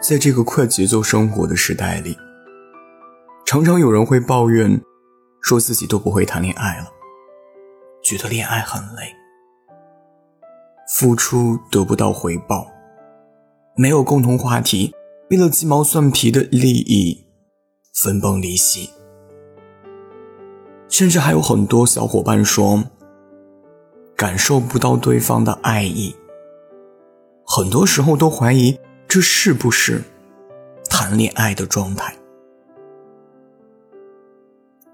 在这个快节奏生活的时代里，常常有人会抱怨，说自己都不会谈恋爱了，觉得恋爱很累，付出得不到回报，没有共同话题，为了鸡毛蒜皮的利益分崩离析，甚至还有很多小伙伴说，感受不到对方的爱意，很多时候都怀疑。这是不是谈恋爱的状态？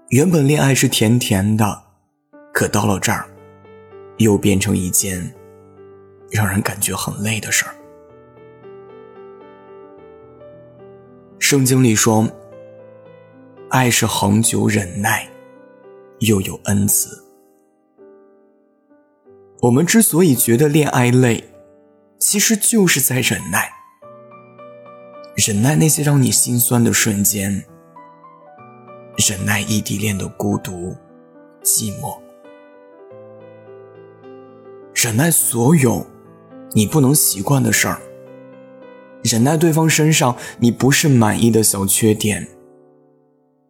原本恋爱是甜甜的，可到了这儿，又变成一件让人感觉很累的事儿。圣经里说：“爱是恒久忍耐，又有恩慈。”我们之所以觉得恋爱累，其实就是在忍耐。忍耐那些让你心酸的瞬间，忍耐异地恋的孤独、寂寞，忍耐所有你不能习惯的事儿，忍耐对方身上你不是满意的小缺点，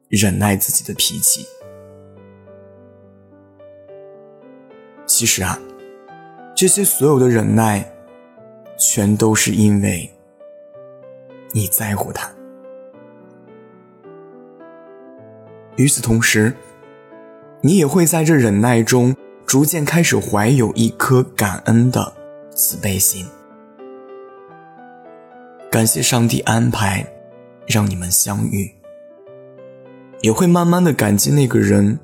忍耐自己的脾气。其实啊，这些所有的忍耐，全都是因为。你在乎他。与此同时，你也会在这忍耐中逐渐开始怀有一颗感恩的慈悲心，感谢上帝安排让你们相遇，也会慢慢的感激那个人，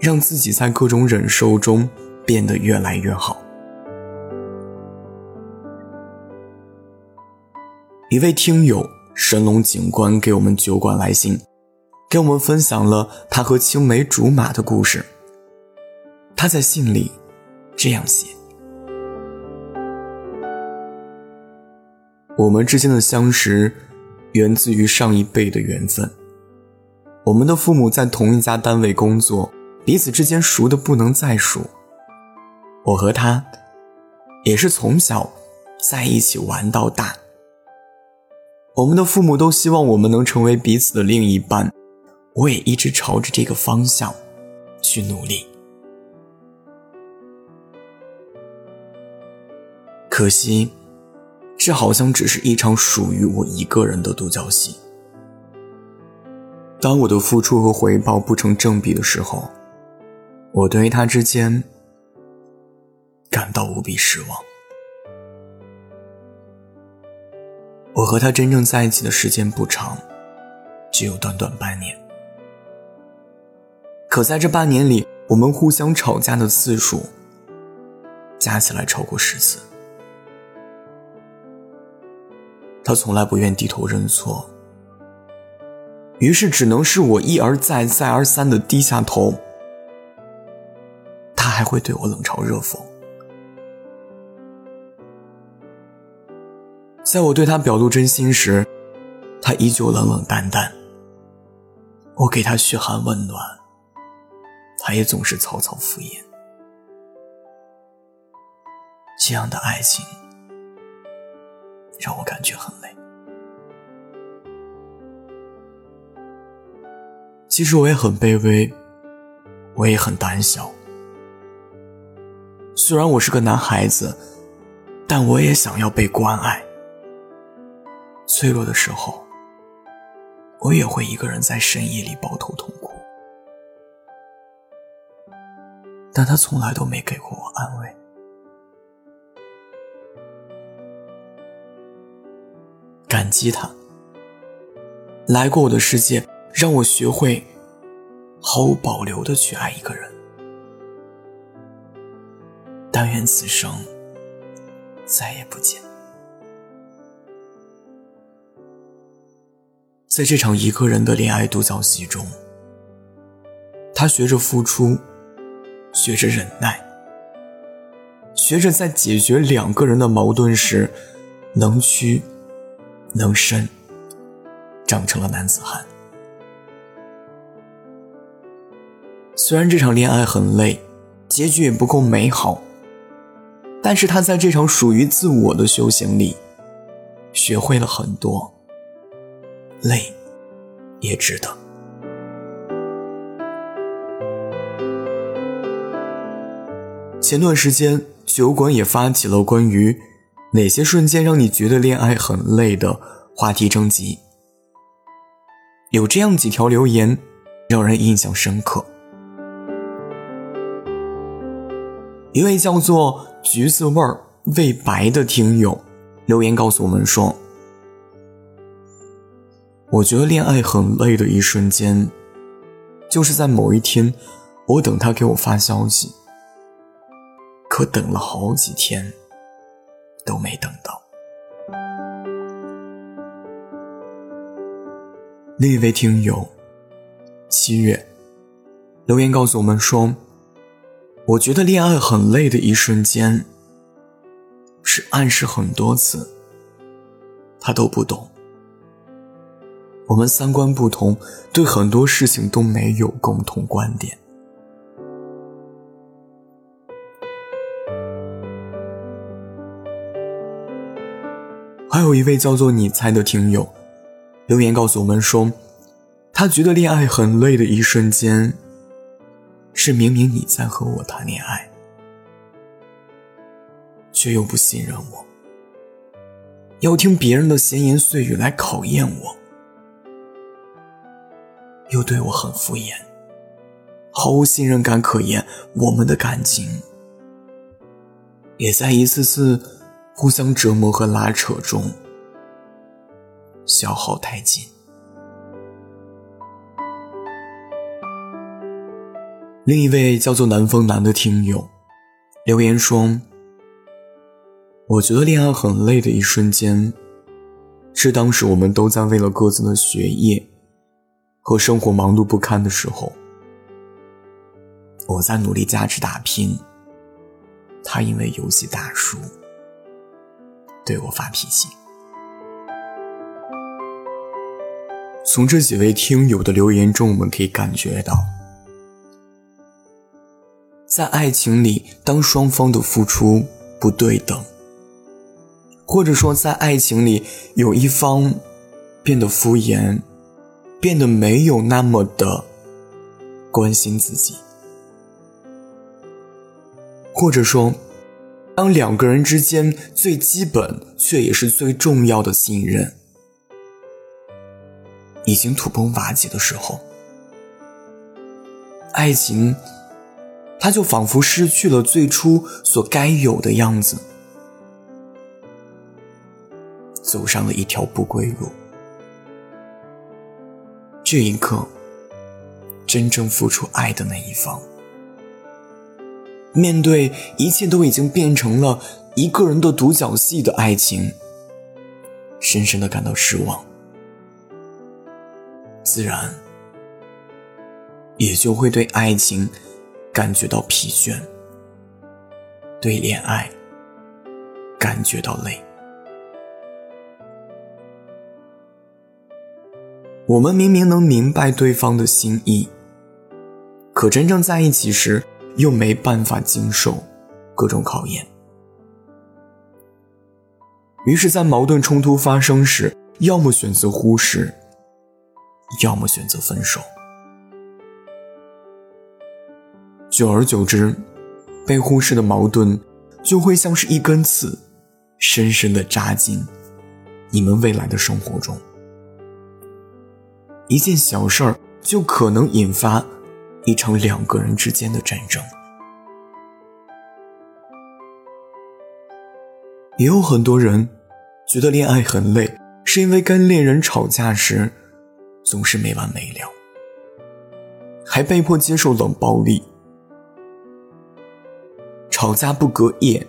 让自己在各种忍受中变得越来越好。一位听友神龙警官给我们酒馆来信，给我们分享了他和青梅竹马的故事。他在信里这样写：“我们之间的相识，源自于上一辈的缘分。我们的父母在同一家单位工作，彼此之间熟的不能再熟。我和他，也是从小在一起玩到大。”我们的父母都希望我们能成为彼此的另一半，我也一直朝着这个方向去努力。可惜，这好像只是一场属于我一个人的独角戏。当我的付出和回报不成正比的时候，我对于他之间感到无比失望。我和他真正在一起的时间不长，只有短短半年。可在这半年里，我们互相吵架的次数加起来超过十次。他从来不愿低头认错，于是只能是我一而再、再而三的低下头。他还会对我冷嘲热讽。在我对他表露真心时，他依旧冷冷淡淡；我给他嘘寒问暖，他也总是草草敷衍。这样的爱情让我感觉很累。其实我也很卑微，我也很胆小。虽然我是个男孩子，但我也想要被关爱。脆弱的时候，我也会一个人在深夜里抱头痛哭，但他从来都没给过我安慰。感激他来过我的世界，让我学会毫无保留的去爱一个人。但愿此生再也不见。在这场一个人的恋爱独角戏中，他学着付出，学着忍耐，学着在解决两个人的矛盾时能屈能伸，长成了男子汉。虽然这场恋爱很累，结局也不够美好，但是他在这场属于自我的修行里，学会了很多，累也值得。前段时间，酒馆也发起了关于哪些瞬间让你觉得恋爱很累的话题征集。有这样几条留言，让人印象深刻。一位叫做“橘子味儿未白”的听友留言告诉我们说：“我觉得恋爱很累的一瞬间，就是在某一天，我等他给我发消息。”可等了好几天，都没等到。另一位听友七月留言告诉我们说：“我觉得恋爱很累的一瞬间，是暗示很多次，他都不懂。我们三观不同，对很多事情都没有共同观点。”还有一位叫做你猜的听友，留言告诉我们说，他觉得恋爱很累的一瞬间，是明明你在和我谈恋爱，却又不信任我，要听别人的闲言碎语来考验我，又对我很敷衍，毫无信任感可言，我们的感情也在一次次。互相折磨和拉扯中，消耗殆尽。另一位叫做南风南的听友留言说：“我觉得恋爱很累的一瞬间，是当时我们都在为了各自的学业和生活忙碌不堪的时候，我在努力加值打拼，他因为游戏大输。”对我发脾气。从这几位听友的留言中，我们可以感觉到，在爱情里，当双方的付出不对等，或者说在爱情里有一方变得敷衍，变得没有那么的关心自己，或者说。当两个人之间最基本却也是最重要的信任已经土崩瓦解的时候，爱情，它就仿佛失去了最初所该有的样子，走上了一条不归路。这一刻，真正付出爱的那一方。面对一切都已经变成了一个人的独角戏的爱情，深深的感到失望，自然也就会对爱情感觉到疲倦，对恋爱感觉到累。我们明明能明白对方的心意，可真正在一起时。又没办法经受各种考验，于是，在矛盾冲突发生时，要么选择忽视，要么选择分手。久而久之，被忽视的矛盾就会像是一根刺，深深的扎进你们未来的生活中。一件小事儿就可能引发。一场两个人之间的战争，也有很多人觉得恋爱很累，是因为跟恋人吵架时总是没完没了，还被迫接受冷暴力。吵架不隔夜，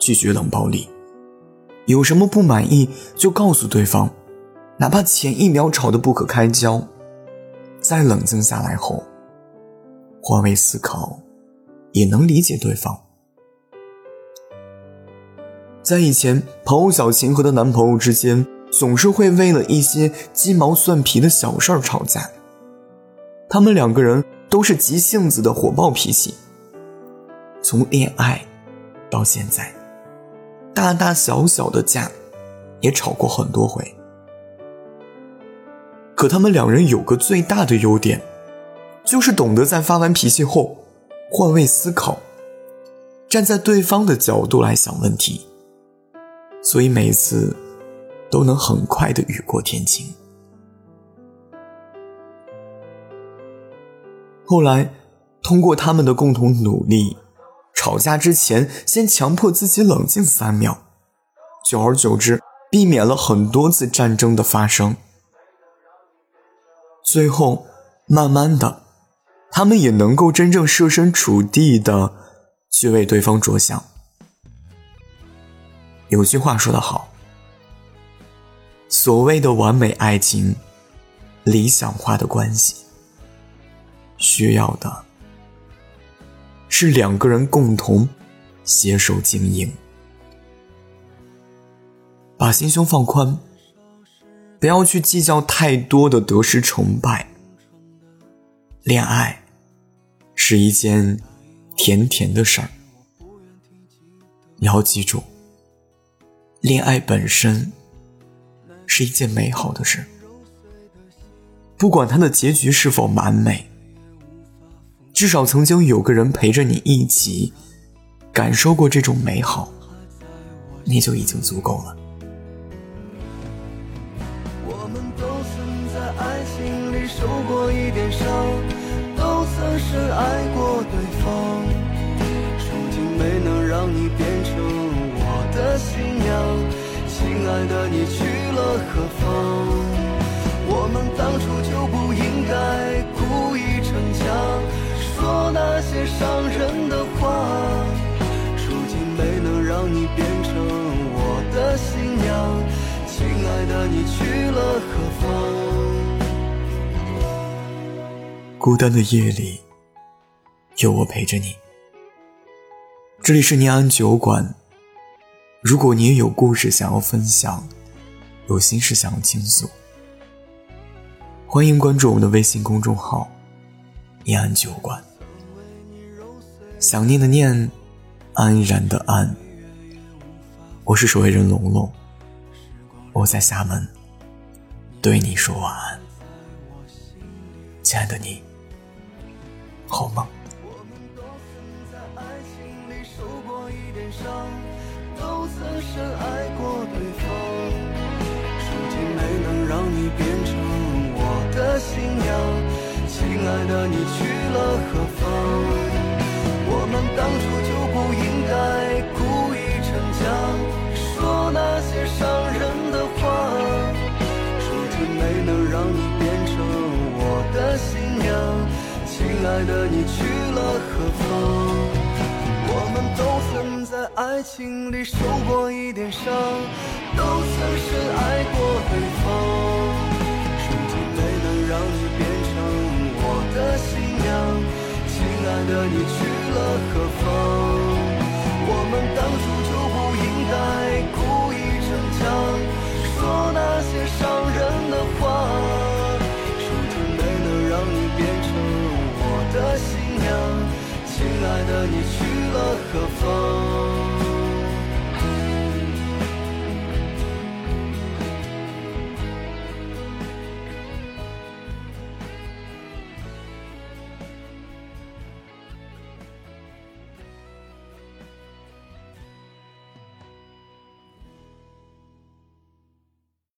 拒绝冷暴力，有什么不满意就告诉对方，哪怕前一秒吵得不可开交，在冷静下来后。换位思考，也能理解对方。在以前，朋友小晴和她男朋友之间总是会为了一些鸡毛蒜皮的小事儿吵架。他们两个人都是急性子的火爆脾气。从恋爱到现在，大大小小的架，也吵过很多回。可他们两人有个最大的优点，就是懂得在发完脾气后换位思考，站在对方的角度来想问题，所以每次都能很快的雨过天晴。后来，通过他们的共同努力，吵架之前先强迫自己冷静三秒，久而久之，避免了很多次战争的发生。最后，慢慢的，他们也能够真正设身处地的去为对方着想。有句话说得好，所谓的完美爱情，理想化的关系。需要的是两个人共同携手经营，把心胸放宽，不要去计较太多的得失成败。恋爱是一件甜甜的事儿，你要记住，恋爱本身是一件美好的事，不管它的结局是否完美。至少曾经有个人陪着你一起感受过这种美好，你就已经足够了。受过一点伤，都曾深爱过对方。如今没能让你变成我的新娘，亲爱的，你去了何方？我们当初就不孤单的夜里，有我陪着你。这里是念安酒馆，如果你也有故事想要分享，有心事想要倾诉，欢迎关注我们的微信公众号“念安酒馆”。想念的念，安然的安。我是守卫人龙龙，我在厦门，对你说晚安，亲爱的你，好吗。我们都曾在爱情里受过一点伤，都曾深爱过对方。如今没能让你变成我的新娘，亲爱的，你去了何方？我们当初就不爱的你去了何方？我们都曾在爱情里受过一点伤，都曾深爱过对方。终究没能让你变成我的新娘。亲爱的你去了何方？我们当初就不应该故意逞强，说那些伤。